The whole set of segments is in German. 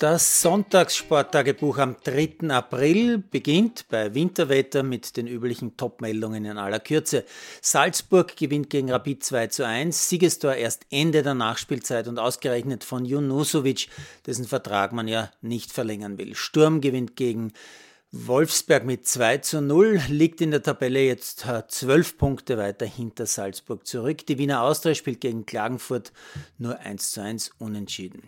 Das Sonntagssporttagebuch am 3. April beginnt bei Winterwetter mit den üblichen Topmeldungen in aller Kürze. Salzburg gewinnt gegen Rapid 2 zu 1, Siegestor erst Ende der Nachspielzeit und ausgerechnet von Junusovic, dessen Vertrag man ja nicht verlängern will. Sturm gewinnt gegen Wolfsberg mit 2 zu 0 liegt in der Tabelle jetzt zwölf Punkte weiter hinter Salzburg zurück. Die Wiener Austria spielt gegen Klagenfurt nur 1 zu 1 unentschieden.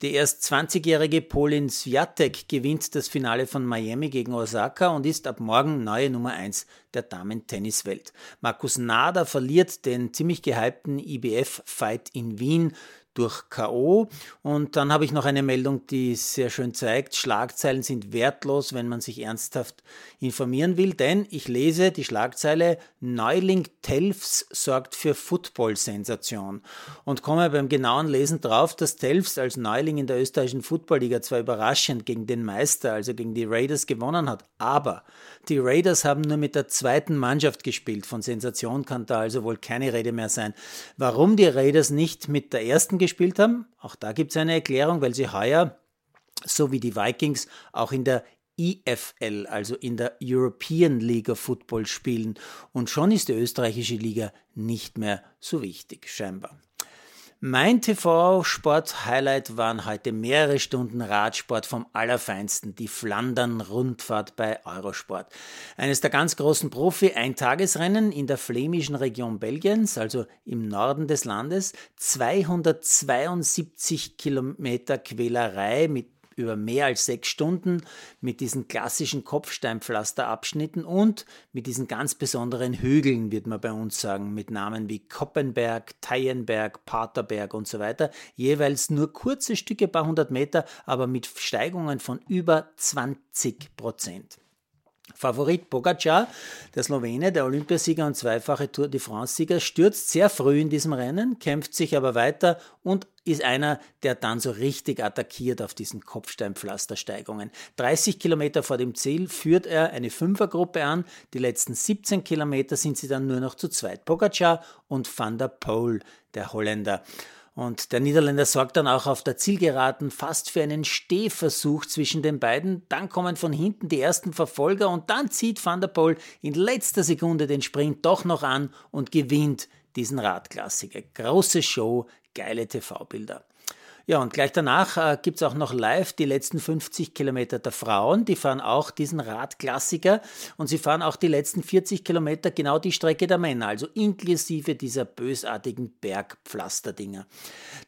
Die erst 20-jährige Polin Swiatek gewinnt das Finale von Miami gegen Osaka und ist ab morgen neue Nummer 1 der Damen-Tenniswelt. Markus Nader verliert den ziemlich gehypten IBF-Fight in Wien durch K.O. Und dann habe ich noch eine Meldung, die sehr schön zeigt, Schlagzeilen sind wertlos, wenn man sich ernsthaft informieren will, denn ich lese die Schlagzeile Neuling Telfs sorgt für Football-Sensation und komme beim genauen Lesen drauf, dass Telfs als Neuling in der österreichischen Footballliga zwar überraschend gegen den Meister, also gegen die Raiders gewonnen hat, aber die Raiders haben nur mit der zweiten Mannschaft gespielt. Von Sensation kann da also wohl keine Rede mehr sein. Warum die Raiders nicht mit der ersten gespielt haben, auch da gibt es eine Erklärung, weil sie heuer, so wie die Vikings, auch in der EFL, also in der European League of Football spielen. Und schon ist die österreichische Liga nicht mehr so wichtig, scheinbar. Mein TV-Sport-Highlight waren heute mehrere Stunden Radsport vom Allerfeinsten, die Flandern-Rundfahrt bei Eurosport. Eines der ganz großen Profi-Eintagesrennen in der flämischen Region Belgiens, also im Norden des Landes, 272 Kilometer Quälerei mit über mehr als sechs Stunden mit diesen klassischen Kopfsteinpflasterabschnitten und mit diesen ganz besonderen Hügeln, wird man bei uns sagen, mit Namen wie Koppenberg, Teienberg, Paterberg und so weiter. Jeweils nur kurze Stücke, paar hundert Meter, aber mit Steigungen von über 20 Prozent. Favorit Pogacar, der Slowene, der Olympiasieger und zweifache Tour de France-Sieger, stürzt sehr früh in diesem Rennen, kämpft sich aber weiter und ist einer, der dann so richtig attackiert auf diesen Kopfsteinpflastersteigungen. 30 Kilometer vor dem Ziel führt er eine Fünfergruppe an. Die letzten 17 Kilometer sind sie dann nur noch zu zweit. Pogacar und Van der Poel, der Holländer. Und der Niederländer sorgt dann auch auf der Zielgeraden fast für einen Stehversuch zwischen den beiden. Dann kommen von hinten die ersten Verfolger und dann zieht Van der Poel in letzter Sekunde den Sprint doch noch an und gewinnt diesen Radklassiker. Große Show, geile TV-Bilder. Ja, und gleich danach äh, gibt es auch noch live die letzten 50 Kilometer der Frauen. Die fahren auch diesen Radklassiker und sie fahren auch die letzten 40 Kilometer genau die Strecke der Männer, also inklusive dieser bösartigen Bergpflasterdinger.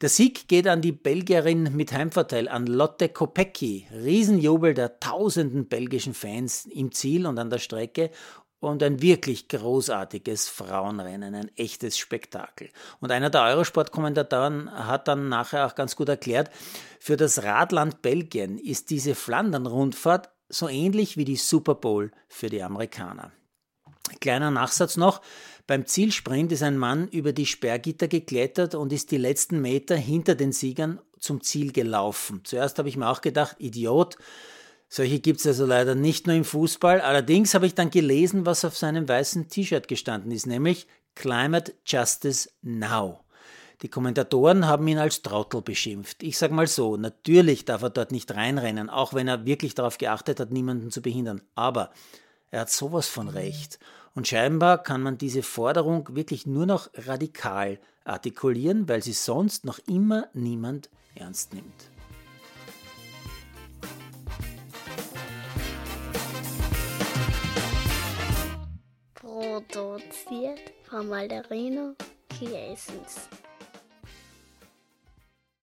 Der Sieg geht an die Belgierin mit Heimvorteil, an Lotte Kopecki. Riesenjubel der tausenden belgischen Fans im Ziel und an der Strecke und ein wirklich großartiges Frauenrennen, ein echtes Spektakel. Und einer der Eurosport-Kommentatoren hat dann nachher auch ganz gut erklärt, für das Radland Belgien ist diese Flandern-Rundfahrt so ähnlich wie die Super Bowl für die Amerikaner. Kleiner Nachsatz noch. Beim Zielsprint ist ein Mann über die Sperrgitter geklettert und ist die letzten Meter hinter den Siegern zum Ziel gelaufen. Zuerst habe ich mir auch gedacht, Idiot, solche gibt es also leider nicht nur im Fußball. Allerdings habe ich dann gelesen, was auf seinem weißen T-Shirt gestanden ist, nämlich Climate Justice Now. Die Kommentatoren haben ihn als Trottel beschimpft. Ich sage mal so, natürlich darf er dort nicht reinrennen, auch wenn er wirklich darauf geachtet hat, niemanden zu behindern. Aber er hat sowas von Recht. Und scheinbar kann man diese Forderung wirklich nur noch radikal artikulieren, weil sie sonst noch immer niemand ernst nimmt. Produziert von Malderino Chiesens.